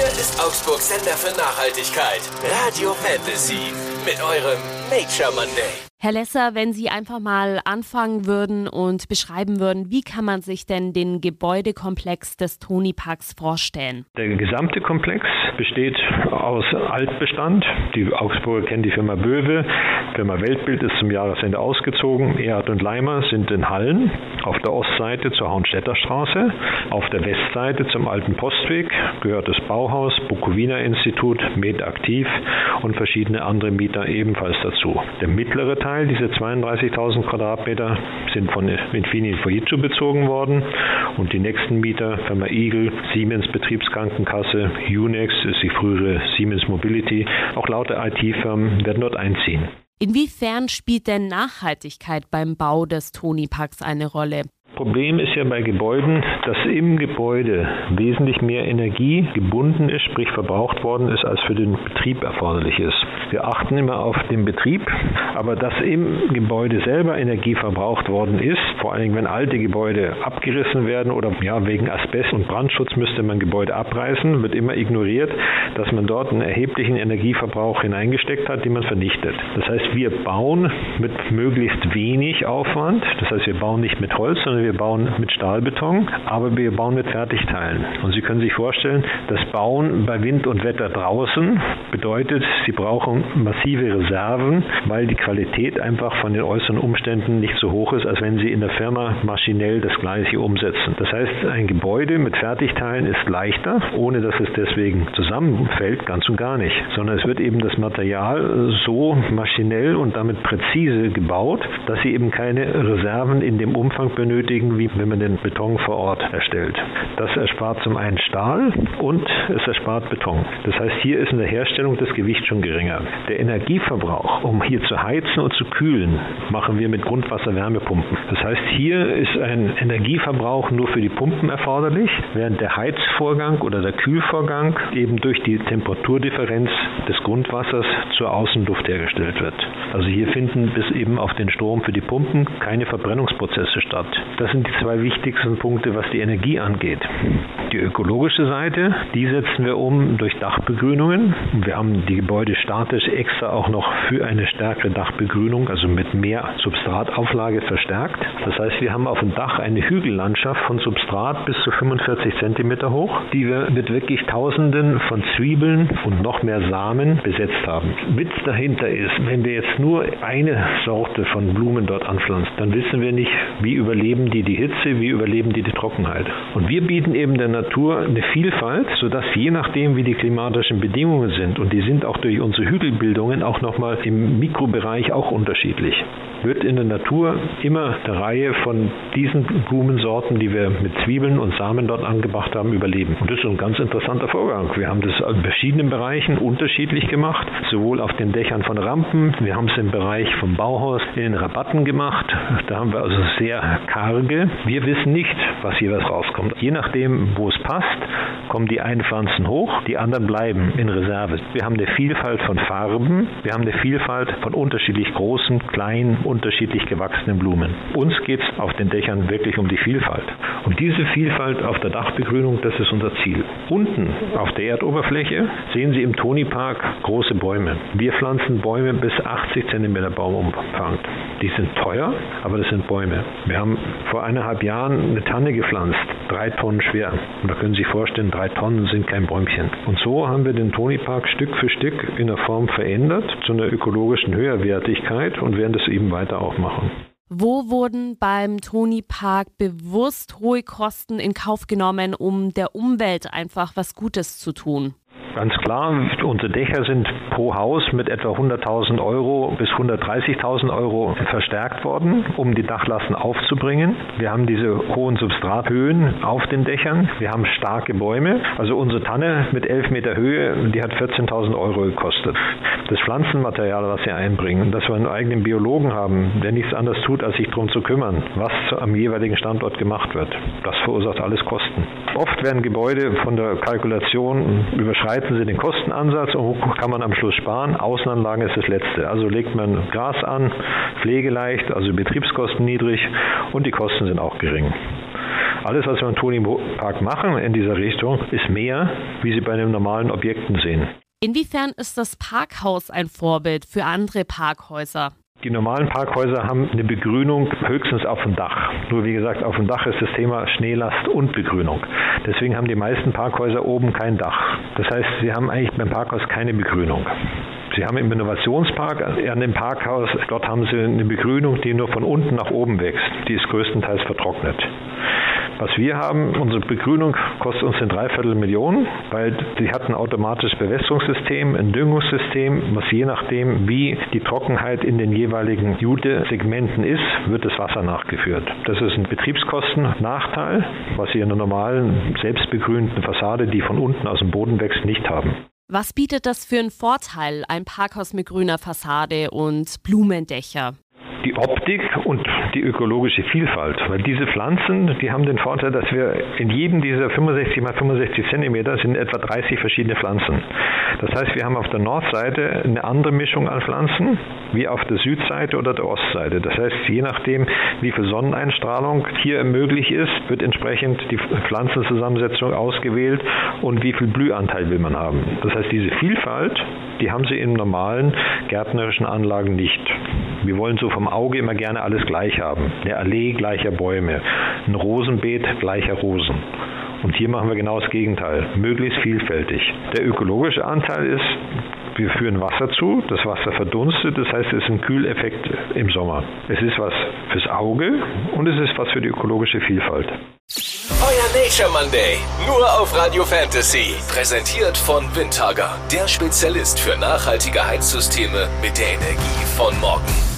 Hier ist Augsburg Sender für Nachhaltigkeit. Radio Fantasy. Mit eurem Nature Monday. Herr Lesser, wenn Sie einfach mal anfangen würden und beschreiben würden, wie kann man sich denn den Gebäudekomplex des Tony Parks vorstellen? Der gesamte Komplex besteht aus Altbestand. Die Augsburger kennen die Firma Böwe. Firma Weltbild ist zum Jahresende ausgezogen. Erhard und Leimer sind in Hallen. Auf der Ostseite zur Haunstädter Straße. Auf der Westseite zum Alten Postweg gehört das Bauhaus, Bukowina Institut, Med Aktiv und verschiedene andere Mieter ebenfalls dazu. Der mittlere Teil diese 32.000 Quadratmeter, sind von Infini Fujitsu bezogen worden und die nächsten Mieter, Firma Eagle, Siemens Betriebskrankenkasse, Unex ist die frühere Siemens Mobility, auch lauter IT-Firmen werden dort einziehen. Inwiefern spielt denn Nachhaltigkeit beim Bau des Toni Parks eine Rolle? Problem ist ja bei Gebäuden, dass im Gebäude wesentlich mehr Energie gebunden ist, sprich verbraucht worden ist, als für den Betrieb erforderlich ist. Wir achten immer auf den Betrieb, aber dass im Gebäude selber Energie verbraucht worden ist, vor allen Dingen wenn alte Gebäude abgerissen werden oder ja, wegen Asbest und Brandschutz müsste man Gebäude abreißen, wird immer ignoriert, dass man dort einen erheblichen Energieverbrauch hineingesteckt hat, den man vernichtet. Das heißt, wir bauen mit möglichst wenig Aufwand, das heißt, wir bauen nicht mit Holz, sondern wir bauen mit Stahlbeton, aber wir bauen mit Fertigteilen. Und Sie können sich vorstellen, das Bauen bei Wind und Wetter draußen bedeutet, Sie brauchen massive Reserven, weil die Qualität einfach von den äußeren Umständen nicht so hoch ist, als wenn Sie in der Firma maschinell das Gleiche umsetzen. Das heißt, ein Gebäude mit Fertigteilen ist leichter, ohne dass es deswegen zusammenfällt, ganz und gar nicht, sondern es wird eben das Material so maschinell und damit präzise gebaut, dass Sie eben keine Reserven in dem Umfang benötigen, benötigen, wie wenn man den Beton vor Ort erstellt. Das erspart zum einen Stahl und es erspart Beton. Das heißt, hier ist in der Herstellung das Gewicht schon geringer. Der Energieverbrauch, um hier zu heizen und zu kühlen, machen wir mit Grundwasserwärmepumpen. Das heißt, hier ist ein Energieverbrauch nur für die Pumpen erforderlich, während der Heizvorgang oder der Kühlvorgang eben durch die Temperaturdifferenz des Grundwassers zur Außenluft hergestellt wird. Also hier finden bis eben auf den Strom für die Pumpen keine Verbrennungsprozesse statt. Das sind die zwei wichtigsten Punkte, was die Energie angeht. Die ökologische Seite, die setzen wir um durch Dachbegrünungen. Wir haben die Gebäude statisch extra auch noch für eine stärkere Dachbegrünung, also mit mehr Substratauflage verstärkt. Das heißt, wir haben auf dem Dach eine Hügellandschaft von Substrat bis zu 45 cm hoch, die wir mit wirklich Tausenden von Zwiebeln und noch mehr Samen besetzt haben. Witz dahinter ist, wenn wir jetzt nur eine Sorte von Blumen dort anpflanzen, dann wissen wir nicht, wie überleben die die Hitze, wie überleben die die Trockenheit. Und wir bieten eben der Natur eine Vielfalt, sodass je nachdem, wie die klimatischen Bedingungen sind, und die sind auch durch unsere Hügelbildungen auch nochmal im Mikrobereich auch unterschiedlich, wird in der Natur immer eine Reihe von diesen Blumensorten, die wir mit Zwiebeln und Samen dort angebracht haben, überleben. Und das ist ein ganz interessanter Vorgang. Wir haben das in verschiedenen Bereichen unterschiedlich gemacht, sowohl auf den Dächern von Rampen, wir haben es im Bereich vom Bauhaus in den Rabatten gemacht. Da haben wir also sehr karge. Wir wissen nicht, was jeweils rauskommt. Je nachdem, wo es passt, kommen die einen Pflanzen hoch, die anderen bleiben in Reserve. Wir haben eine Vielfalt von Farben, wir haben eine Vielfalt von unterschiedlich großen, kleinen, unterschiedlich gewachsenen Blumen. Uns geht es auf den Dächern wirklich um die Vielfalt. Und diese Vielfalt auf der Dachbegrünung, das ist unser Ziel. Unten auf der Erdoberfläche sehen Sie im Toni Park große Bäume. Wir pflanzen Bäume bis 80 cm Baumumfang. Die sind teuer, aber das sind Bäume. Wir haben vor eineinhalb Jahren eine Tanne gepflanzt, drei Tonnen schwer. Und da können Sie sich vorstellen, drei Tonnen sind kein Bäumchen. Und so haben wir den Toni Park Stück für Stück in der Form verändert zu einer ökologischen Höherwertigkeit und werden das eben weiter auch machen. Wo wurden beim Toni Park bewusst hohe Kosten in Kauf genommen, um der Umwelt einfach was Gutes zu tun? Ganz klar, unsere Dächer sind pro Haus mit etwa 100.000 Euro bis 130.000 Euro verstärkt worden, um die Dachlasten aufzubringen. Wir haben diese hohen Substrathöhen auf den Dächern. Wir haben starke Bäume. Also unsere Tanne mit 11 Meter Höhe, die hat 14.000 Euro gekostet. Das Pflanzenmaterial, was wir einbringen, dass wir einen eigenen Biologen haben, der nichts anderes tut, als sich darum zu kümmern, was am jeweiligen Standort gemacht wird. Das verursacht alles Kosten. Oft werden Gebäude von der Kalkulation überschreiten überschreiten Sie den Kostenansatz und kann man am Schluss sparen. Außenanlagen ist das Letzte. Also legt man Gras an, pflegeleicht, also Betriebskosten niedrig und die Kosten sind auch gering. Alles, was wir im Toni Park machen in dieser Richtung, ist mehr, wie Sie bei einem normalen Objekten sehen. Inwiefern ist das Parkhaus ein Vorbild für andere Parkhäuser? Die normalen Parkhäuser haben eine Begrünung höchstens auf dem Dach. Nur wie gesagt, auf dem Dach ist das Thema Schneelast und Begrünung. Deswegen haben die meisten Parkhäuser oben kein Dach. Das heißt, sie haben eigentlich beim Parkhaus keine Begrünung. Sie haben im Innovationspark an dem Parkhaus, dort haben Sie eine Begrünung, die nur von unten nach oben wächst. Die ist größtenteils vertrocknet. Was wir haben, unsere Begrünung kostet uns eine Dreiviertel Million, weil sie hat ein automatisches Bewässerungssystem, ein Düngungssystem, was je nachdem, wie die Trockenheit in den jeweiligen Jude-Segmenten ist, wird das Wasser nachgeführt. Das ist ein Betriebskostennachteil, was Sie in einer normalen, selbstbegrünten Fassade, die von unten aus dem Boden wächst, nicht haben. Was bietet das für einen Vorteil, ein Parkhaus mit grüner Fassade und Blumendächer? Die Optik und die ökologische Vielfalt. Weil diese Pflanzen, die haben den Vorteil, dass wir in jedem dieser 65 mal 65 Zentimeter sind etwa 30 verschiedene Pflanzen. Das heißt, wir haben auf der Nordseite eine andere Mischung an Pflanzen wie auf der Südseite oder der Ostseite. Das heißt, je nachdem, wie viel Sonneneinstrahlung hier möglich ist, wird entsprechend die Pflanzenzusammensetzung ausgewählt und wie viel Blühanteil will man haben. Das heißt, diese Vielfalt, die haben sie in normalen gärtnerischen Anlagen nicht. Wir wollen so vom Auge immer gerne alles gleich haben. Eine Allee gleicher Bäume, ein Rosenbeet gleicher Rosen. Und hier machen wir genau das Gegenteil, möglichst vielfältig. Der ökologische Anteil ist, wir führen Wasser zu, das Wasser verdunstet, das heißt, es ist ein Kühleffekt im Sommer. Es ist was fürs Auge und es ist was für die ökologische Vielfalt. Euer Nature Monday, nur auf Radio Fantasy. Präsentiert von Windhager, der Spezialist für nachhaltige Heizsysteme mit der Energie von morgen.